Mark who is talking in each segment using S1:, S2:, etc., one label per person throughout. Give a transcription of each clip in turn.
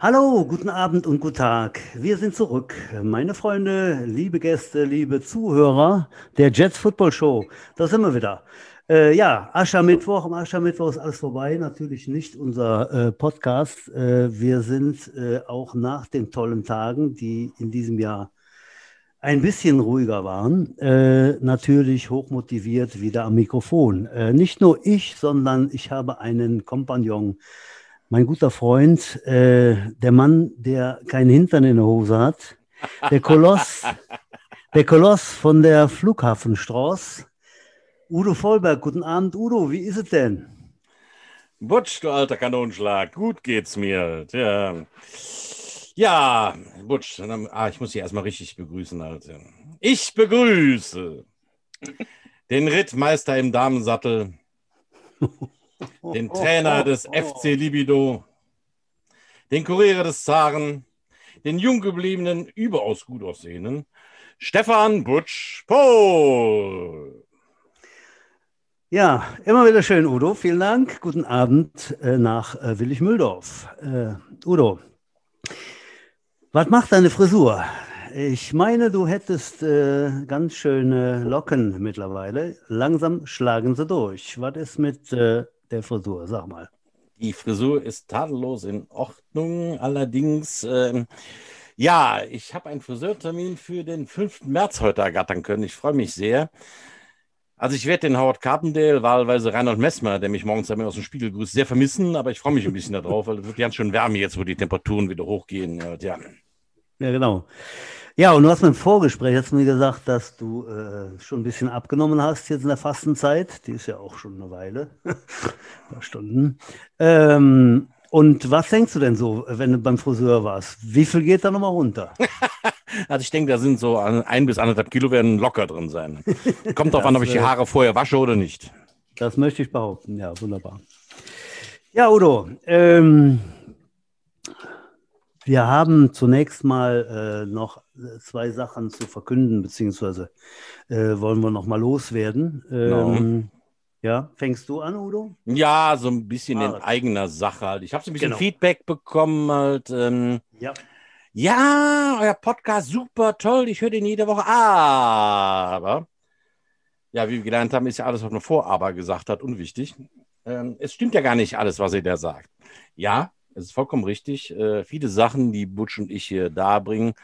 S1: Hallo, guten Abend und guten Tag. Wir sind zurück. Meine Freunde, liebe Gäste, liebe Zuhörer der Jets Football Show. Da sind wir wieder. Äh, ja, Aschermittwoch. Am Aschermittwoch ist alles vorbei. Natürlich nicht unser äh, Podcast. Äh, wir sind äh, auch nach den tollen Tagen, die in diesem Jahr ein bisschen ruhiger waren, äh, natürlich hochmotiviert wieder am Mikrofon. Äh, nicht nur ich, sondern ich habe einen Kompagnon, mein guter Freund, äh, der Mann, der keinen Hintern in der Hose hat, der Koloss, der Koloss von der Flughafenstraße, Udo Vollberg. Guten Abend, Udo, wie ist es denn?
S2: Butsch, du alter Kanonschlag, gut geht's mir. Tja. Ja, Butsch, ah, ich muss dich erstmal richtig begrüßen, Alter. Ich begrüße den Rittmeister im Damensattel, den Trainer des FC Libido, den Kurier des Zaren, den jung gebliebenen, überaus gut aussehenden Stefan Butsch Pohl.
S1: Ja, immer wieder schön, Udo. Vielen Dank. Guten Abend äh, nach äh, Willig-Mühldorf. Äh, Udo, was macht deine Frisur? Ich meine, du hättest äh, ganz schöne Locken mittlerweile. Langsam schlagen sie durch. Was ist mit äh, der Frisur? Sag mal.
S2: Die Frisur ist tadellos in Ordnung. Allerdings, äh, ja, ich habe einen Friseurtermin für den 5. März heute ergattern können. Ich freue mich sehr. Also ich werde den Howard Carpendale, wahlweise Reinhold Messmer, der mich morgens aus dem Spiegel grüßt, sehr vermissen, aber ich freue mich ein bisschen darauf, weil es wird ganz schön wärmer jetzt, wo die Temperaturen wieder hochgehen. Ja, ja.
S1: ja genau. Ja, und du hast mir im Vorgespräch hast mir gesagt, dass du äh, schon ein bisschen abgenommen hast jetzt in der Fastenzeit. Die ist ja auch schon eine Weile, ein paar Stunden. Ähm, und was denkst du denn so, wenn du beim Friseur warst? Wie viel geht da nochmal runter?
S2: also ich denke, da sind so ein bis anderthalb Kilo werden locker drin sein. Kommt drauf an, ob ich die Haare vorher wasche oder nicht.
S1: Das möchte ich behaupten, ja, wunderbar. Ja, Udo, ähm, wir haben zunächst mal äh, noch zwei Sachen zu verkünden, beziehungsweise äh, wollen wir noch mal loswerden. Genau. Ähm, no. Ja, fängst du an, Udo?
S2: Ja, so ein bisschen ah, in eigener Sache halt. Ich habe so ein bisschen genau. Feedback bekommen halt. Ähm, ja. Ja, euer Podcast super toll. Ich höre den jede Woche. Aber, ja, wie wir gelernt haben, ist ja alles, was man vor aber gesagt hat, unwichtig. Ähm, es stimmt ja gar nicht alles, was ihr da sagt. Ja, es ist vollkommen richtig. Äh, viele Sachen, die Butch und ich hier darbringen,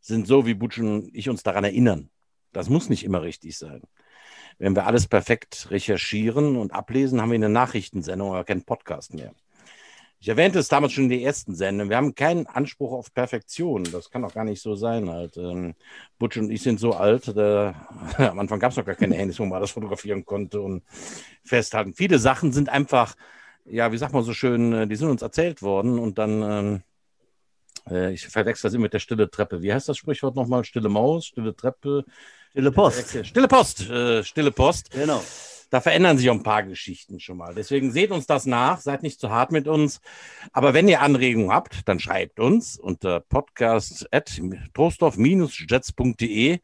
S2: sind so, wie Butch und ich uns daran erinnern. Das muss nicht immer richtig sein. Wenn wir alles perfekt recherchieren und ablesen, haben wir eine Nachrichtensendung, aber keinen Podcast mehr. Ich erwähnte es damals schon in der ersten Sendung. Wir haben keinen Anspruch auf Perfektion. Das kann doch gar nicht so sein. Halt. Ähm, Butch und ich sind so alt. Da, am Anfang gab es noch gar keine Handys, wo man das fotografieren konnte und festhalten. Viele Sachen sind einfach, ja, wie sagt man so schön, äh, die sind uns erzählt worden und dann, ähm, äh, ich verwechsel das immer mit der stille Treppe. Wie heißt das Sprichwort nochmal? Stille Maus, stille Treppe,
S1: Stille Post.
S2: Stille Post. Äh, Stille Post.
S1: Genau.
S2: Da verändern sich auch ein paar Geschichten schon mal. Deswegen seht uns das nach, seid nicht zu hart mit uns. Aber wenn ihr Anregungen habt, dann schreibt uns unter podcast.trostorf-jets.de.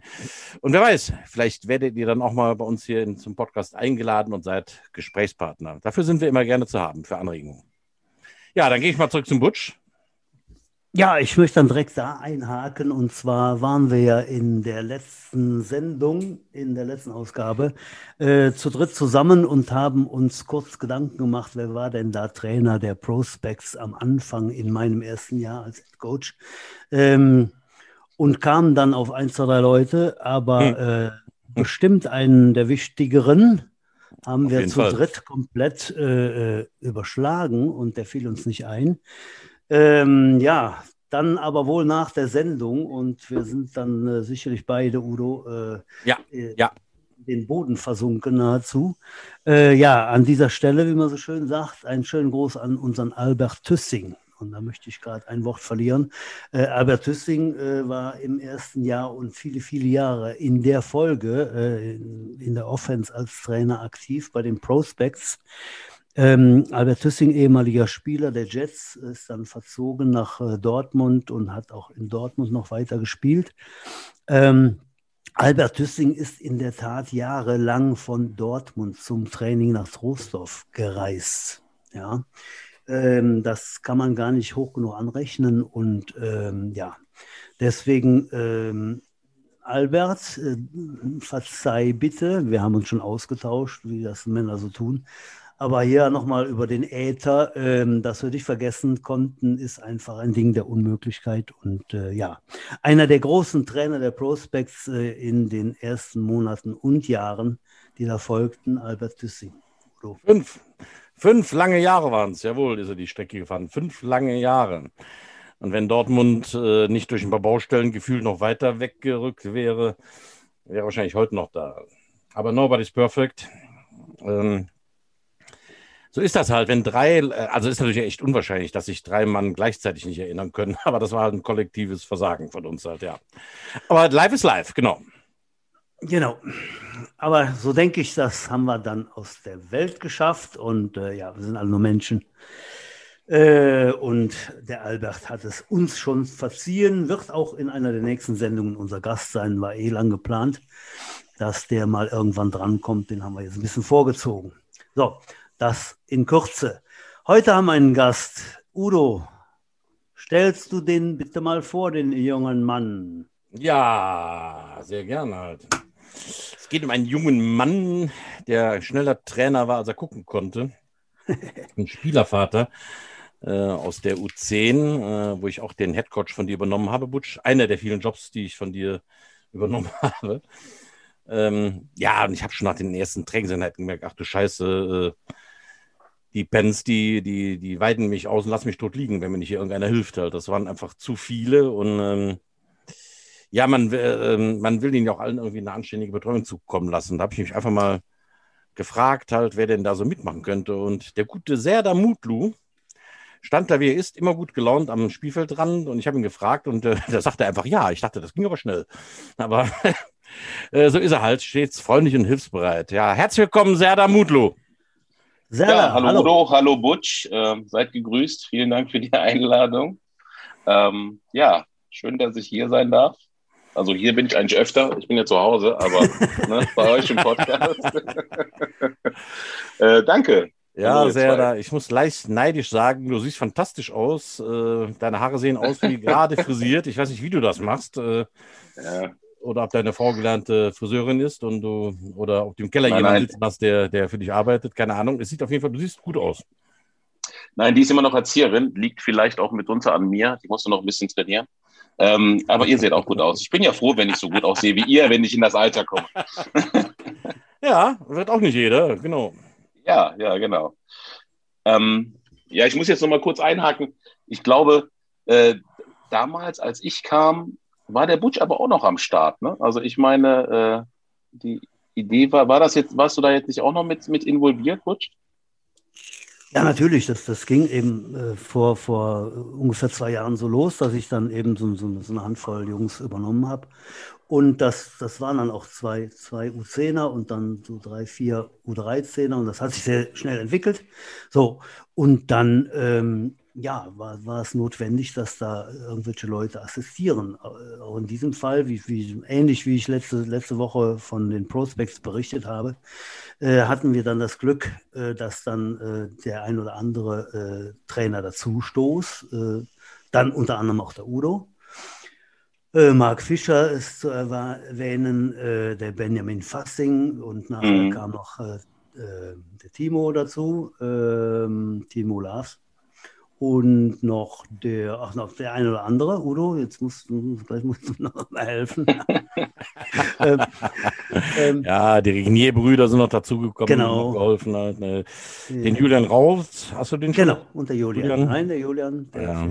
S2: Und wer weiß, vielleicht werdet ihr dann auch mal bei uns hier zum Podcast eingeladen und seid Gesprächspartner. Dafür sind wir immer gerne zu haben, für Anregungen. Ja, dann gehe ich mal zurück zum Butsch.
S1: Ja, ich möchte dann direkt da einhaken. Und zwar waren wir ja in der letzten Sendung, in der letzten Ausgabe, äh, zu dritt zusammen und haben uns kurz Gedanken gemacht, wer war denn da Trainer der Prospects am Anfang in meinem ersten Jahr als Coach. Ähm, und kamen dann auf ein, zwei, drei Leute, aber hm. äh, bestimmt einen der wichtigeren haben auf wir zu Fall. dritt komplett äh, äh, überschlagen und der fiel uns nicht ein. Ähm, ja, dann aber wohl nach der Sendung und wir sind dann äh, sicherlich beide, Udo,
S2: äh, ja, äh, ja.
S1: den Boden versunken nahezu. Äh, ja, an dieser Stelle, wie man so schön sagt, einen schönen Gruß an unseren Albert Tüssing. Und da möchte ich gerade ein Wort verlieren. Äh, Albert Tüssing äh, war im ersten Jahr und viele, viele Jahre in der Folge in, in der Offense als Trainer aktiv bei den Prospects. Ähm, Albert Tüssing, ehemaliger Spieler der Jets, ist dann verzogen nach äh, Dortmund und hat auch in Dortmund noch weiter gespielt. Ähm, Albert Tüssing ist in der Tat jahrelang von Dortmund zum Training nach Trostorf gereist. Ja. Ähm, das kann man gar nicht hoch genug anrechnen. Und ähm, ja, deswegen, ähm, Albert, äh, verzeih bitte, wir haben uns schon ausgetauscht, wie das Männer so tun. Aber hier nochmal über den Äther, ähm, dass wir dich vergessen konnten, ist einfach ein Ding der Unmöglichkeit. Und äh, ja, einer der großen Trainer der Prospects äh, in den ersten Monaten und Jahren, die da folgten, Albert.
S2: So. Fünf. Fünf lange Jahre waren es, jawohl, ist er die Strecke gefahren. Fünf lange Jahre. Und wenn Dortmund äh, nicht durch ein paar Baustellen gefühlt noch weiter weggerückt wäre, wäre wahrscheinlich heute noch da. Aber nobody's perfect. Ähm, so ist das halt, wenn drei, äh, also ist natürlich echt unwahrscheinlich, dass sich drei Mann gleichzeitig nicht erinnern können, aber das war halt ein kollektives Versagen von uns halt, ja. Aber live ist live, genau.
S1: Genau. Aber so denke ich, das haben wir dann aus der Welt geschafft und äh, ja, wir sind alle nur Menschen. Äh, und der Albert hat es uns schon verziehen, wird auch in einer der nächsten Sendungen unser Gast sein, war eh lang geplant, dass der mal irgendwann drankommt. Den haben wir jetzt ein bisschen vorgezogen. So, das in Kürze. Heute haben wir einen Gast. Udo, stellst du den bitte mal vor, den jungen Mann?
S2: Ja, sehr gerne halt. Es geht um einen jungen Mann, der schneller Trainer war, als er gucken konnte. Ein Spielervater äh, aus der U10, äh, wo ich auch den Headcoach von dir übernommen habe, Butsch. Einer der vielen Jobs, die ich von dir übernommen habe. Ähm, ja, und ich habe schon nach den ersten Trainingseinheiten gemerkt, ach du Scheiße, äh, die Pens, die, die, die weiden mich aus und lassen mich tot liegen, wenn mir nicht irgendeiner hilft. Halt. Das waren einfach zu viele und ähm, ja, man, äh, man will ihnen ja auch allen irgendwie eine anständige Betreuung zukommen lassen. Da habe ich mich einfach mal gefragt, halt, wer denn da so mitmachen könnte. Und der gute Serda Mutlu stand da, wie er ist, immer gut gelaunt am Spielfeldrand und ich habe ihn gefragt und äh, da sagte er einfach ja. Ich dachte, das ging aber schnell. Aber äh, so ist er halt, stets freundlich und hilfsbereit. Ja, herzlich willkommen, Serda Mutlu.
S3: Ja, hallo, hallo Udo, hallo Butch, äh, seid gegrüßt. Vielen Dank für die Einladung. Ähm, ja, schön, dass ich hier sein darf. Also hier bin ich eigentlich öfter. Ich bin ja zu Hause, aber ne, bei euch im Podcast. äh, danke.
S2: Ja, sehr da. Ich muss leicht neidisch sagen, du siehst fantastisch aus. Äh, deine Haare sehen aus wie gerade frisiert. Ich weiß nicht, wie du das machst. Äh, ja oder ob deine Frau gelernte Friseurin ist und du oder ob du im Keller nein, jemanden sitzen hast, der, der für dich arbeitet, keine Ahnung. Es sieht auf jeden Fall, du siehst gut aus.
S3: Nein, die ist immer noch Erzieherin, liegt vielleicht auch mitunter an mir. Die musste noch ein bisschen trainieren. Ähm, aber ihr seht auch gut aus. Ich bin ja froh, wenn ich so gut aussehe wie ihr, wenn ich in das Alter komme.
S2: ja, wird auch nicht jeder, genau.
S3: Ja, ja, genau. Ähm, ja, ich muss jetzt noch mal kurz einhaken. Ich glaube, äh, damals, als ich kam, war der Butch aber auch noch am Start. Ne? Also ich meine, äh, die Idee war, war das jetzt, warst du da jetzt nicht auch noch mit, mit involviert, Butch?
S1: Ja, natürlich. Das, das ging eben äh, vor, vor ungefähr zwei Jahren so los, dass ich dann eben so, so, so eine Handvoll Jungs übernommen habe. Und das, das waren dann auch zwei, zwei U10er und dann so drei, vier U13er und das hat sich sehr schnell entwickelt. So, und dann ähm, ja, war, war es notwendig, dass da irgendwelche Leute assistieren. Äh, auch in diesem Fall, wie, wie, ähnlich wie ich letzte, letzte Woche von den Prospects berichtet habe, äh, hatten wir dann das Glück, äh, dass dann äh, der ein oder andere äh, Trainer dazu stoß. Äh, dann unter anderem auch der Udo. Mark Fischer ist zu erwähnen, der Benjamin Fassing und nachher mhm. kam noch der Timo dazu, ähm, Timo Lars und noch der, ach noch der eine oder andere, Udo, jetzt musst du, gleich musst du noch mal helfen.
S2: ähm, ähm, ja, die Regnier-Brüder sind noch dazugekommen
S1: genau.
S2: und geholfen. Halt, ne. Den ja. Julian Raus, hast du den
S1: schon? Genau, und der Julian. Julian? Nein, der Julian. Der
S2: ja.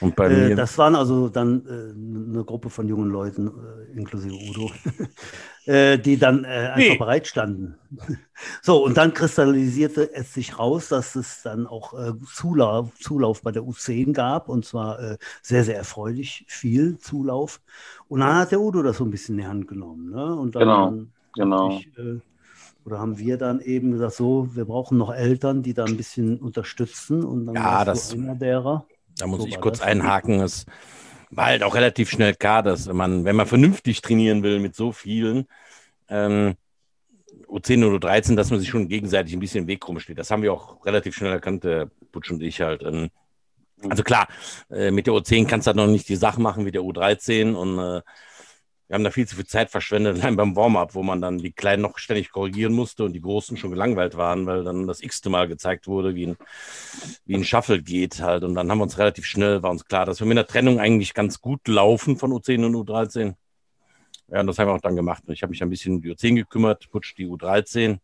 S2: Und bei
S1: äh, mir? Das waren also dann äh, eine Gruppe von jungen Leuten, äh, inklusive Udo, äh, die dann äh, einfach nee. bereit standen. so, und dann kristallisierte es sich raus, dass es dann auch äh, Zulauf, Zulauf bei der U10 gab, und zwar sehr, sehr erfreulich viel Zulauf. Und dann hat der Udo das so ein bisschen in die Hand genommen. Ne? Und dann,
S3: genau, genau. Ich,
S1: oder haben wir dann eben gesagt, so, wir brauchen noch Eltern, die da ein bisschen unterstützen. Und dann
S2: ja, das,
S1: einer derer.
S2: Da muss so ich kurz einhaken. Es war halt auch relativ schnell klar, dass man, wenn man vernünftig trainieren will mit so vielen, ähm, U10 oder U13, dass man sich schon gegenseitig ein bisschen im Weg rumsteht. Das haben wir auch relativ schnell erkannt, der Butsch und ich halt. Ähm, also klar, äh, mit der U10 kannst du halt noch nicht die Sachen machen wie der U13 und äh, wir haben da viel zu viel Zeit verschwendet, allein beim Warm-up, wo man dann die Kleinen noch ständig korrigieren musste und die Großen schon gelangweilt waren, weil dann das x-te Mal gezeigt wurde, wie ein, wie ein Shuffle geht halt. Und dann haben wir uns relativ schnell, war uns klar, dass wir mit der Trennung eigentlich ganz gut laufen von U10 und U13. Ja, und das haben wir auch dann gemacht. Ich habe mich ein bisschen um die U10 gekümmert, Putsch die U13.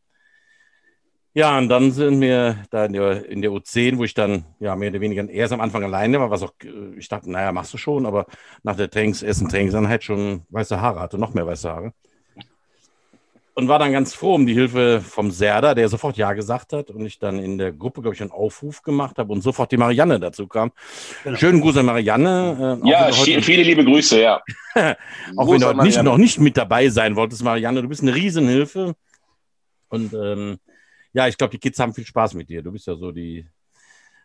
S2: Ja, und dann sind wir da in der, in der U10, wo ich dann ja mehr oder weniger erst am Anfang alleine war, was auch, äh, ich dachte, naja, machst du schon, aber nach der Trainings, ersten Trainingseinheit schon weiße Haare hatte, noch mehr weiße Haare. Und war dann ganz froh um die Hilfe vom Serda, der sofort Ja gesagt hat und ich dann in der Gruppe, glaube ich, einen Aufruf gemacht habe und sofort die Marianne dazu kam. Genau. Schönen Gruß an Marianne.
S3: Äh, ja, viele liebe Grüße, ja.
S2: auch Gruß wenn du nicht, noch nicht mit dabei sein wolltest, Marianne, du bist eine Riesenhilfe. Und ähm, ja, ich glaube, die Kids haben viel Spaß mit dir. Du bist ja so die,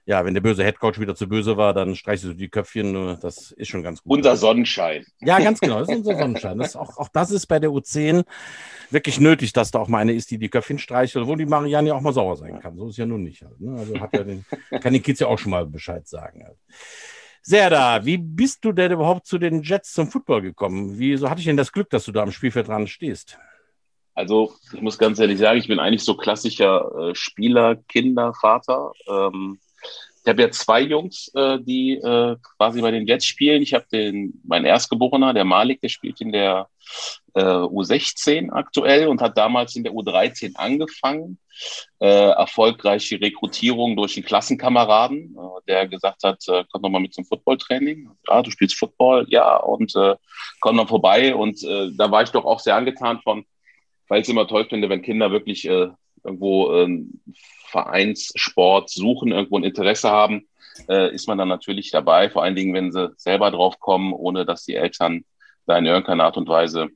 S2: ja, wenn der böse Headcoach wieder zu böse war, dann streichst du die Köpfchen. Das ist schon ganz gut.
S3: Unser Sonnenschein.
S2: Ja, ganz genau. Das ist unser Sonnenschein. Das auch, auch das ist bei der U10 wirklich nötig, dass da auch mal eine ist, die die Köpfchen streichelt, wo die Marianne ja auch mal sauer sein kann. So ist ja nun nicht. Halt, ne? Also hat ja den, kann den Kids ja auch schon mal Bescheid sagen. Halt. Serda, wie bist du denn überhaupt zu den Jets zum Football gekommen? Wieso hatte ich denn das Glück, dass du da am Spielfeld dran stehst?
S3: Also ich muss ganz ehrlich sagen, ich bin eigentlich so klassischer äh, Spieler, Kinder, Vater. Ähm, ich habe ja zwei Jungs, äh, die äh, quasi bei den Jets spielen. Ich habe den, mein Erstgeborener, der Malik, der spielt in der äh, U16 aktuell und hat damals in der U13 angefangen. Äh, erfolgreiche Rekrutierung durch einen Klassenkameraden, äh, der gesagt hat, äh, komm doch mal mit zum Footballtraining. Ja, du spielst Football, ja, und komm dann vorbei. Und da war ich doch auch sehr angetan von, weil ich es immer toll finde, wenn Kinder wirklich äh, irgendwo äh, Vereinssport suchen, irgendwo ein Interesse haben, äh, ist man dann natürlich dabei, vor allen Dingen, wenn sie selber drauf kommen, ohne dass die Eltern da in irgendeiner Art und Weise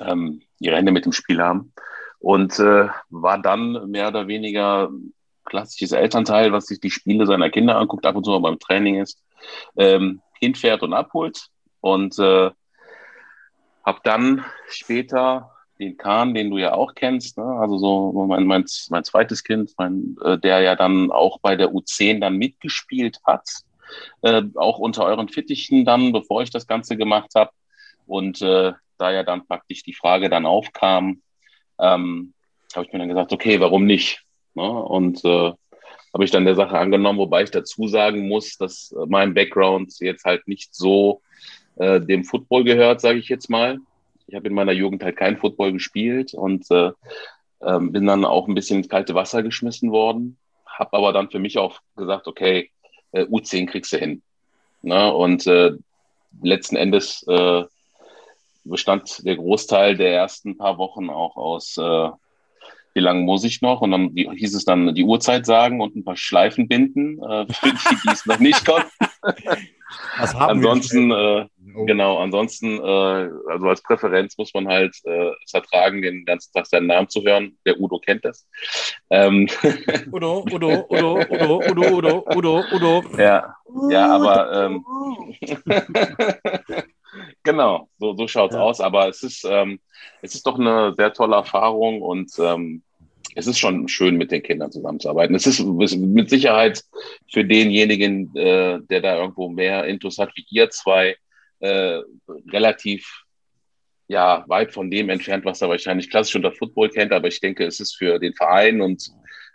S3: ähm, ihre Hände mit dem Spiel haben. Und äh, war dann mehr oder weniger klassisches Elternteil, was sich die Spiele seiner Kinder anguckt, ab und zu mal beim Training ist, ähm, hinfährt und abholt. Und äh, habe dann später den Kahn, den du ja auch kennst, ne? also so mein, mein, mein zweites Kind, mein, äh, der ja dann auch bei der U10 dann mitgespielt hat, äh, auch unter euren Fittichen dann, bevor ich das Ganze gemacht habe. Und äh, da ja dann praktisch die Frage dann aufkam, ähm, habe ich mir dann gesagt, okay, warum nicht? Ne? Und äh, habe ich dann der Sache angenommen, wobei ich dazu sagen muss, dass mein Background jetzt halt nicht so äh, dem Football gehört, sage ich jetzt mal. Ich habe in meiner Jugend halt kein Football gespielt und äh, äh, bin dann auch ein bisschen ins kalte Wasser geschmissen worden. Habe aber dann für mich auch gesagt, okay, äh, U10 kriegst du hin. Ne? Und äh, letzten Endes äh, bestand der Großteil der ersten paar Wochen auch aus, äh, wie lange muss ich noch? Und dann die, hieß es dann die Uhrzeit sagen und ein paar Schleifen binden, für die, die es noch nicht konnten. ansonsten, äh, oh. genau, ansonsten, äh, also als Präferenz muss man halt äh, es ertragen, den ganzen Tag seinen Namen zu hören. Der Udo kennt das. Ähm. Udo, Udo, Udo, Udo, Udo, Udo, Udo, Udo. Ja, ja, aber ähm, genau, so, so schaut's ja. aus. Aber es ist, ähm, es ist doch eine sehr tolle Erfahrung und ähm, es ist schon schön, mit den Kindern zusammenzuarbeiten. Es ist mit Sicherheit für denjenigen, äh, der da irgendwo mehr Intus hat wie ihr zwei, äh, relativ ja, weit von dem entfernt, was er wahrscheinlich klassisch unter Football kennt. Aber ich denke, es ist für den Verein und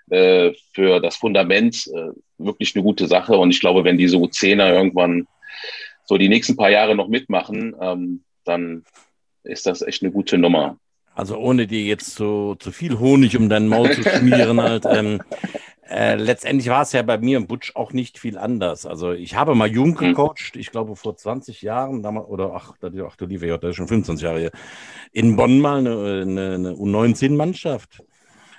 S3: äh, für das Fundament äh, wirklich eine gute Sache. Und ich glaube, wenn diese U10er irgendwann so die nächsten paar Jahre noch mitmachen, ähm, dann ist das echt eine gute Nummer.
S2: Also ohne dir jetzt so zu viel Honig um deinen Maul zu schmieren, halt, ähm, äh, letztendlich war es ja bei mir im Butch auch nicht viel anders. Also ich habe mal jung mhm. gecoacht, ich glaube vor 20 Jahren, damals, oder ach, ach du liebe Gott, das ist schon 25 Jahre hier, in Bonn mal eine, eine, eine U19-Mannschaft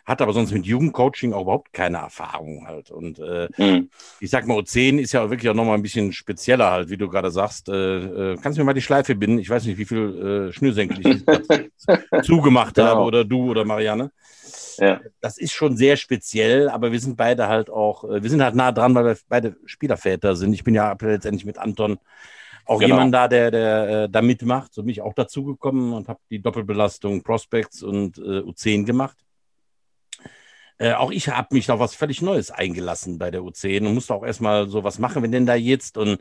S2: hat aber sonst mit Jugendcoaching auch überhaupt keine Erfahrung halt. Und äh, mhm. ich sag mal, O10 ist ja wirklich auch nochmal ein bisschen spezieller halt, wie du gerade sagst. Äh, äh, kannst du mir mal die Schleife binden? Ich weiß nicht, wie viel äh, Schnürsenkel ich zugemacht genau. habe oder du oder Marianne. Ja. Das ist schon sehr speziell, aber wir sind beide halt auch, äh, wir sind halt nah dran, weil wir beide Spielerväter sind. Ich bin ja letztendlich mit Anton auch genau. jemand da, der, der äh, da mitmacht. So bin ich auch dazugekommen und habe die Doppelbelastung Prospects und äh, U10 gemacht. Äh, auch ich habe mich auf was völlig Neues eingelassen bei der U10 und musste auch erstmal so was machen, wenn denn da jetzt und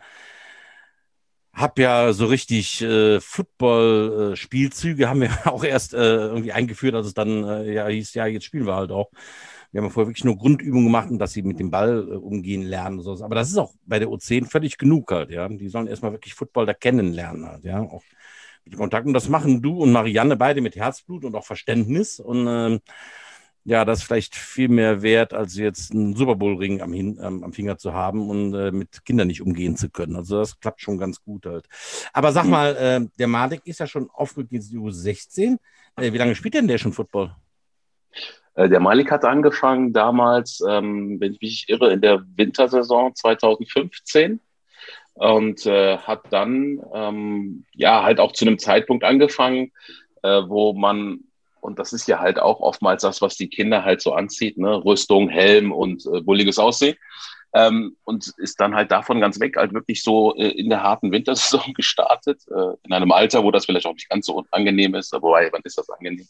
S2: habe ja so richtig äh, Football-Spielzüge, haben wir auch erst äh, irgendwie eingeführt, als es dann äh, ja hieß, ja, jetzt spielen wir halt auch. Wir haben ja vorher wirklich nur Grundübungen gemacht dass sie mit dem Ball äh, umgehen lernen und so. Aber das ist auch bei der U10 völlig genug halt, ja. Die sollen erstmal wirklich Football da kennenlernen halt, ja. Auch mit Kontakt. Und das machen du und Marianne beide mit Herzblut und auch Verständnis. Und ähm, ja, das ist vielleicht viel mehr wert, als jetzt einen Super Bowl-Ring am, ähm, am, Finger zu haben und äh, mit Kindern nicht umgehen zu können. Also das klappt schon ganz gut halt. Aber sag mhm. mal, äh, der Malik ist ja schon aufgerückt ins U16. Äh, wie lange spielt denn der schon Football?
S3: Äh, der Malik hat angefangen damals, ähm, wenn ich mich irre, in der Wintersaison 2015 und äh, hat dann ähm, ja halt auch zu einem Zeitpunkt angefangen, äh, wo man und das ist ja halt auch oftmals das, was die Kinder halt so anzieht, ne? Rüstung, Helm und äh, bulliges Aussehen. Ähm, und ist dann halt davon ganz weg, halt wirklich so äh, in der harten Wintersaison gestartet, äh, in einem Alter, wo das vielleicht auch nicht ganz so angenehm ist, wobei, wann ist das angenehm?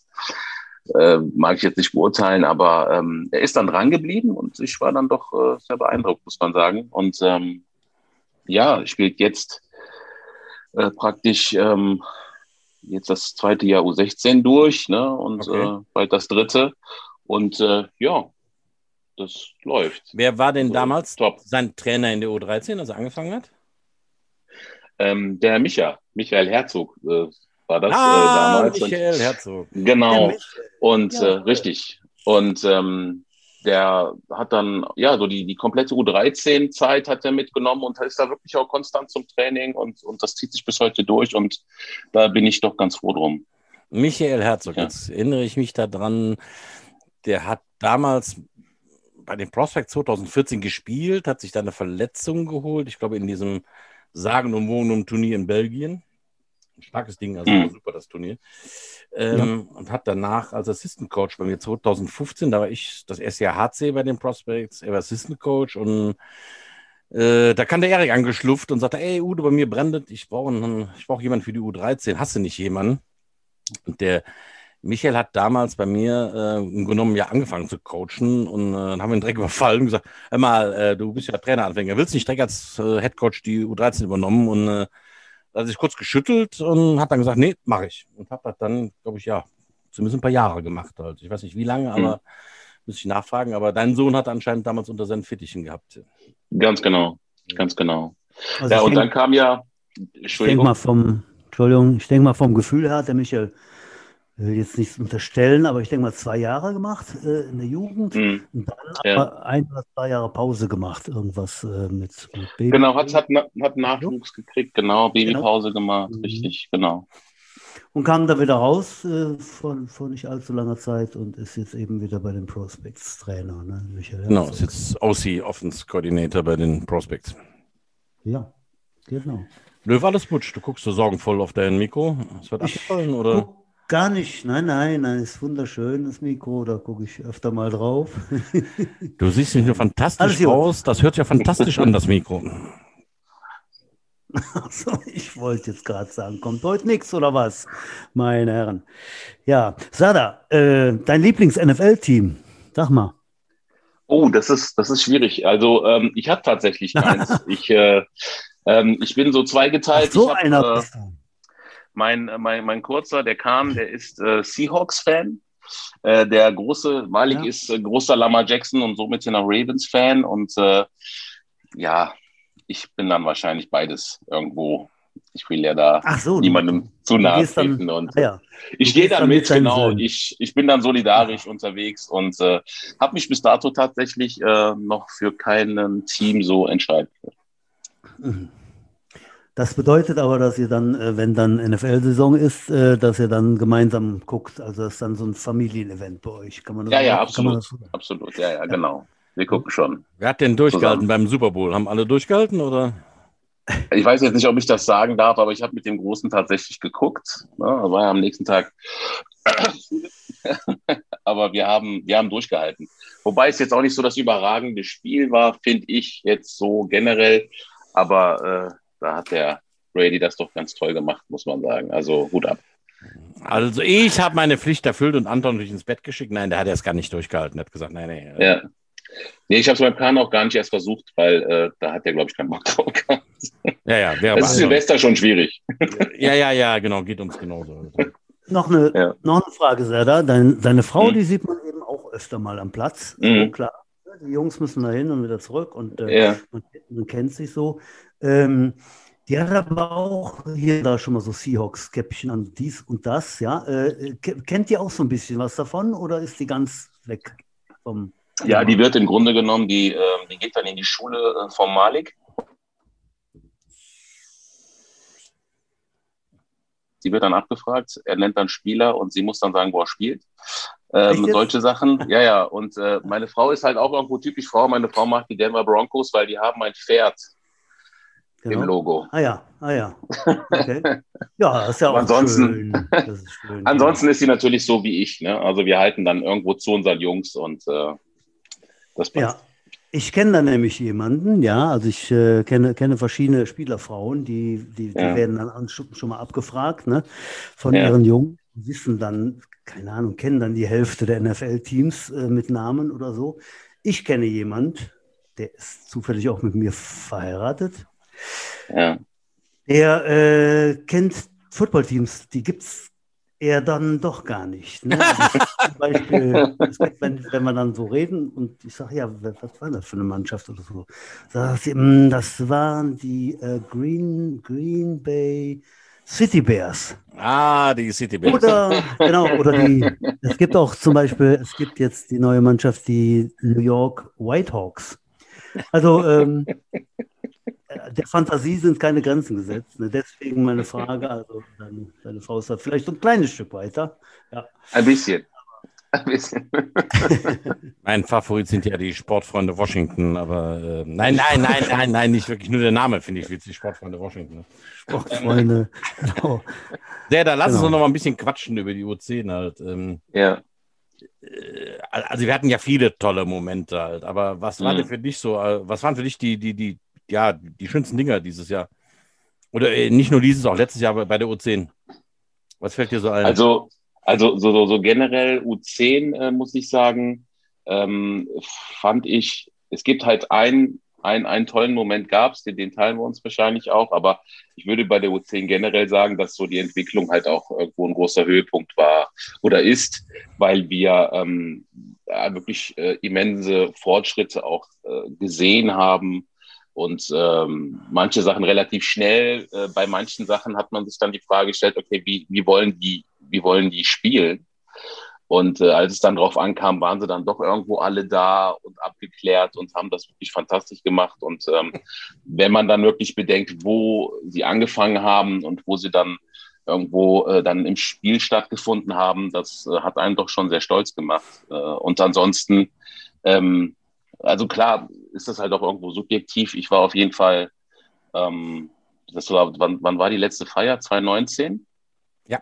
S3: Äh, mag ich jetzt nicht beurteilen, aber ähm, er ist dann dran geblieben und ich war dann doch äh, sehr beeindruckt, muss man sagen. Und ähm, ja, spielt jetzt äh, praktisch ähm, jetzt das zweite Jahr U16 durch ne? und okay. äh, bald das dritte. Und äh, ja, das läuft.
S2: Wer war denn so, damals top. sein Trainer in der U13, als er angefangen hat?
S3: Ähm, der Micha, Michael Herzog äh, war das
S2: äh, ah, damals. Michael und, Herzog.
S3: Genau. Und ja. Äh, richtig. Und ähm, der hat dann, ja, so die, die komplette U13-Zeit hat er mitgenommen und ist da wirklich auch konstant zum Training und, und das zieht sich bis heute durch und da bin ich doch ganz froh drum.
S2: Michael Herzog, ja. jetzt erinnere ich mich daran, der hat damals bei den Prospect 2014 gespielt, hat sich da eine Verletzung geholt, ich glaube in diesem sagenumwogenen Turnier in Belgien. Ein starkes Ding, also mhm. super das Turnier. Ähm, ja. Und hat danach als Assistant Coach bei mir 2015, da war ich das erste Jahr HC bei den Prospects, er war Assistant Coach und äh, da kam der Erik angeschlufft und sagte, ey Udo, bei mir brennt, ich brauche ich brauch jemanden für die U13, hast du nicht jemanden? Und der Michael hat damals bei mir äh, genommen ja angefangen zu coachen und äh, dann haben wir ihn direkt überfallen und gesagt, hör mal, äh, du bist ja Traineranfänger, willst du nicht direkt als äh, Head Coach die U13 übernommen und äh, hat sich kurz geschüttelt und hat dann gesagt, nee, mache ich. Und habe das dann, glaube ich, ja, zumindest ein paar Jahre gemacht. Halt. Ich weiß nicht wie lange, aber mhm. müsste ich nachfragen. Aber dein Sohn hat anscheinend damals unter seinen Fittichen gehabt.
S3: Ganz genau, ganz genau. Also ja, und denk, dann kam ja,
S1: Entschuldigung. Ich denke mal vom, Entschuldigung, ich denke mal vom Gefühl her hat der Michael will jetzt nichts unterstellen, aber ich denke mal zwei Jahre gemacht äh, in der Jugend mhm. und dann ja. ein oder zwei Jahre Pause gemacht, irgendwas äh, mit,
S3: mit Baby. Genau, hat, hat, hat Nachwuchs gekriegt, genau, Babypause genau. gemacht, mhm. richtig, genau.
S1: Und kam da wieder raus äh, vor, vor nicht allzu langer Zeit und ist jetzt eben wieder bei den Prospects Trainer. Ne?
S2: Michael genau, ist jetzt OC Offense Coordinator bei den Prospects.
S1: Ja, genau.
S2: Löw, alles Butsch, du guckst so sorgenvoll auf dein Mikro. Es wird abgefallen, oder?
S1: Gar nicht, nein, nein, nein, ist wunderschön, das Mikro, da gucke ich öfter mal drauf.
S2: Du siehst nicht nur fantastisch aus, das hört ja fantastisch an, das Mikro.
S1: Achso, ich wollte jetzt gerade sagen, kommt heute nichts oder was, meine Herren. Ja, Sada, äh, dein Lieblings-NFL-Team, sag mal.
S3: Oh, das ist, das ist schwierig. Also ähm, ich habe tatsächlich keins. ich, äh, ähm, ich bin so zweigeteilt. Ach so
S1: hab, einer äh, bist du.
S3: Mein, mein, mein Kurzer, der kam, der ist äh, Seahawks-Fan. Äh, der große, Malik ja. ist äh, großer Lama Jackson und somit sind er Ravens-Fan. Und äh, ja, ich bin dann wahrscheinlich beides irgendwo. Ich will ja da so, niemandem zu nahe treten. Dann, und, ja. Ich gehe dann, dann mit, genau. Ich, ich bin dann solidarisch ja. unterwegs und äh, habe mich bis dato tatsächlich äh, noch für keinen Team so entscheiden können.
S1: Mhm. Das bedeutet aber, dass ihr dann, äh, wenn dann NFL-Saison ist, äh, dass ihr dann gemeinsam guckt. Also das ist dann so ein Familienevent bei euch.
S3: Kann man das ja, ja, absolut. Das absolut, ja, ja, genau. Wir gucken schon.
S2: Wer hat denn durchgehalten zusammen. beim Super Bowl? Haben alle durchgehalten oder?
S3: Ich weiß jetzt nicht, ob ich das sagen darf, aber ich habe mit dem Großen tatsächlich geguckt. Ne? War ja am nächsten Tag. aber wir haben, wir haben durchgehalten. Wobei es jetzt auch nicht so das überragende Spiel war, finde ich jetzt so generell. Aber äh, da hat der Brady das doch ganz toll gemacht, muss man sagen. Also Hut ab.
S2: Also ich habe meine Pflicht erfüllt und Anton durch ins Bett geschickt. Nein, der hat erst gar nicht durchgehalten. Er hat gesagt, nein, nein.
S3: Ja. Nee, ich habe es beim Kahn auch gar nicht erst versucht, weil äh, da hat er, glaube ich, keinen Bock drauf gehabt.
S2: Ja, ja. Wäre
S3: das ist Silvester schon schwierig.
S2: Ja, ja, ja, genau. Geht uns genauso.
S1: Noch eine, ja. noch eine Frage, Serda. Dein, deine Frau, mhm. die sieht man eben auch öfter mal am Platz. Mhm. So, klar, die Jungs müssen da hin und wieder zurück und äh, ja. man, man, kennt sich so. Ähm, die hat aber auch hier da schon mal so Seahawks-Käppchen an dies und das, ja. Äh, kennt ihr auch so ein bisschen was davon oder ist die ganz weg vom.
S3: Ja, die wird im Grunde genommen, die, äh, die geht dann in die Schule äh, vom Malik. Sie wird dann abgefragt, er nennt dann Spieler und sie muss dann sagen, wo er spielt. Ähm, solche Sachen. Ja, ja. Und äh, meine Frau ist halt auch irgendwo typisch Frau. Meine Frau macht die Denver Broncos, weil die haben ein Pferd genau. im Logo.
S1: Ah ja, ah ja. Okay. Ja, das ist ja auch
S3: ansonsten, schön. Ist schön, ansonsten ja. ist sie natürlich so wie ich. Ne? Also wir halten dann irgendwo zu unseren Jungs und äh, das passt.
S1: Ja. Ich kenne da nämlich jemanden, ja, also ich äh, kenne, kenne verschiedene Spielerfrauen, die, die, die ja. werden dann schon, schon, mal abgefragt ne, von ja. ihren Jungen, wissen dann, keine Ahnung, kennen dann die Hälfte der NFL-Teams äh, mit Namen oder so. Ich kenne jemanden, der ist zufällig auch mit mir verheiratet, ja. Er äh, kennt Footballteams, die gibt es eher dann doch gar nicht. Ne? Also zum Beispiel, wenn, wenn wir dann so reden und ich sage, ja, was war das für eine Mannschaft oder so? Sie, hm, das waren die äh, Green, Green Bay City Bears.
S2: Ah, die City Bears.
S1: Oder, genau, oder die, es gibt auch zum Beispiel, es gibt jetzt die neue Mannschaft, die New York Whitehawks. Also, ähm, der Fantasie sind keine Grenzen gesetzt. Ne? Deswegen meine Frage, also deine, deine Frau ist da vielleicht so ein kleines Stück weiter. Ja.
S3: Ein bisschen. Ein bisschen.
S2: mein Favorit sind ja die Sportfreunde Washington, aber äh, nein, nein, nein, nein, nein, nicht wirklich. Nur der Name finde ich witzig, Sportfreunde Washington.
S1: Sportfreunde,
S2: genau. Ja, da lass genau. uns noch mal ein bisschen quatschen über die U10 halt. Ähm,
S3: ja.
S2: Äh, also wir hatten ja viele tolle Momente halt, aber was war mhm. denn für dich so, äh, was waren für dich die, die, die ja, die schönsten Dinger dieses Jahr? Oder äh, nicht nur dieses, auch letztes Jahr bei der U10. Was fällt dir so ein?
S3: Also, also so, so, so generell U10, äh, muss ich sagen, ähm, fand ich, es gibt halt einen, einen, einen tollen Moment gab es, den, den teilen wir uns wahrscheinlich auch, aber ich würde bei der U10 generell sagen, dass so die Entwicklung halt auch irgendwo ein großer Höhepunkt war oder ist, weil wir ähm, wirklich äh, immense Fortschritte auch äh, gesehen haben und ähm, manche Sachen relativ schnell. Äh, bei manchen Sachen hat man sich dann die Frage gestellt, okay, wie, wie, wollen, die, wie wollen die spielen? Und äh, als es dann drauf ankam, waren sie dann doch irgendwo alle da und abgeklärt und haben das wirklich fantastisch gemacht. Und ähm, wenn man dann wirklich bedenkt, wo sie angefangen haben und wo sie dann irgendwo äh, dann im Spiel stattgefunden haben, das äh, hat einen doch schon sehr stolz gemacht. Äh, und ansonsten ähm, also klar ist das halt auch irgendwo subjektiv. Ich war auf jeden Fall, ähm, das war, wann, wann war die letzte Feier? 2019?
S2: Ja.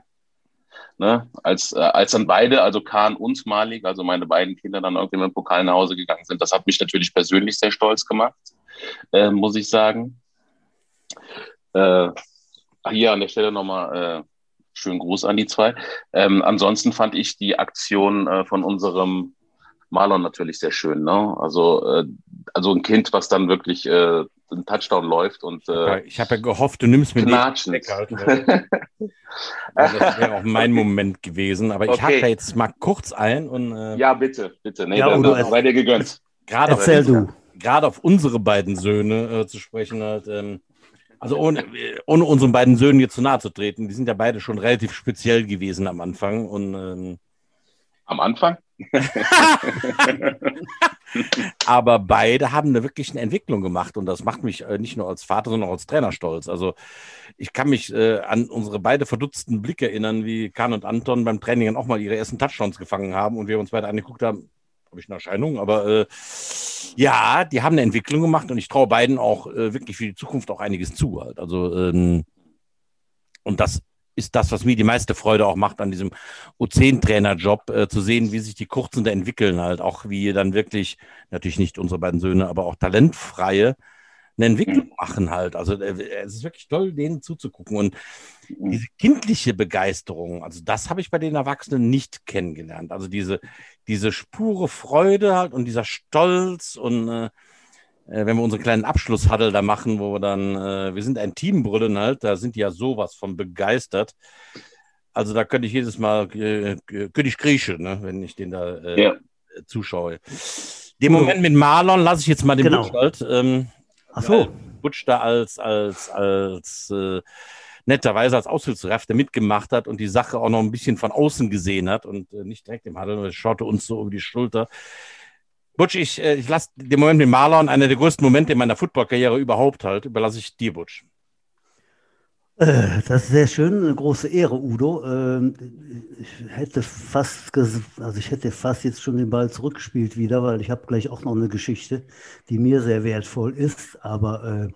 S3: Ne? Als, äh, als dann beide, also Kahn und Malik, also meine beiden Kinder dann irgendwie mit dem Pokal nach Hause gegangen sind, das hat mich natürlich persönlich sehr stolz gemacht, äh, muss ich sagen. Äh, hier an der Stelle nochmal äh, schönen Gruß an die zwei. Ähm, ansonsten fand ich die Aktion äh, von unserem Marlon natürlich sehr schön. Ne? Also, äh, also ein Kind, was dann wirklich äh, einen Touchdown läuft und
S2: äh, ich habe ja gehofft, du nimmst mir
S3: nicht weg,
S2: halt, das wäre auch mein Moment gewesen. Aber okay. ich habe da jetzt mal kurz ein und
S3: äh, ja bitte, bitte,
S1: nee, ja, dann, dann
S3: sei dir gegönnt.
S2: Gerade Erzähl auf, du. Gerade auf unsere beiden Söhne äh, zu sprechen halt. Ähm, also ohne, ohne unseren beiden Söhnen jetzt zu nahe zu treten, die sind ja beide schon relativ speziell gewesen am Anfang und ähm,
S3: am Anfang?
S2: Aber beide haben eine wirklich eine Entwicklung gemacht und das macht mich äh, nicht nur als Vater, sondern auch als Trainer stolz. Also ich kann mich äh, an unsere beide verdutzten Blicke erinnern, wie Kahn und Anton beim Training dann auch mal ihre ersten Touchdowns gefangen haben und wir uns beide angeguckt haben, habe ich eine Erscheinung, aber äh, ja, die haben eine Entwicklung gemacht und ich traue beiden auch äh, wirklich für die Zukunft auch einiges zu. Halt. Also ähm, und das ist das, was mir die meiste Freude auch macht an diesem U10-Trainerjob, äh, zu sehen, wie sich die Kurzen da entwickeln, halt auch wie dann wirklich, natürlich nicht unsere beiden Söhne, aber auch talentfreie eine Entwicklung mhm. machen halt. Also äh, es ist wirklich toll, denen zuzugucken. Und mhm. diese kindliche Begeisterung, also das habe ich bei den Erwachsenen nicht kennengelernt. Also diese, diese spure Freude halt und dieser Stolz und äh, äh wenn wir unseren kleinen Abschlusshuddle da machen, wo wir dann, äh, wir sind ein Team brüllen halt, da sind die ja sowas von begeistert. Also da könnte ich jedes Mal, äh, könnte ich kriechen, ne, wenn ich den da äh, ja. zuschaue. Den Moment mit Marlon lasse ich jetzt mal den genau. Butch halt. Ähm,
S1: Ach so.
S2: Butch da als, als, als äh, netterweise als Aushilfsrefter mitgemacht hat und die Sache auch noch ein bisschen von außen gesehen hat und äh, nicht direkt im Handel, schaute uns so über die Schulter. Butch, ich, äh, ich lasse den Moment mit Marlon, einer der größten Momente in meiner Footballkarriere überhaupt halt, überlasse ich dir, Butch.
S1: Äh, das ist sehr schön, eine große Ehre, Udo. Ähm, ich hätte fast, also ich hätte fast jetzt schon den Ball zurückgespielt wieder, weil ich habe gleich auch noch eine Geschichte, die mir sehr wertvoll ist. Aber äh,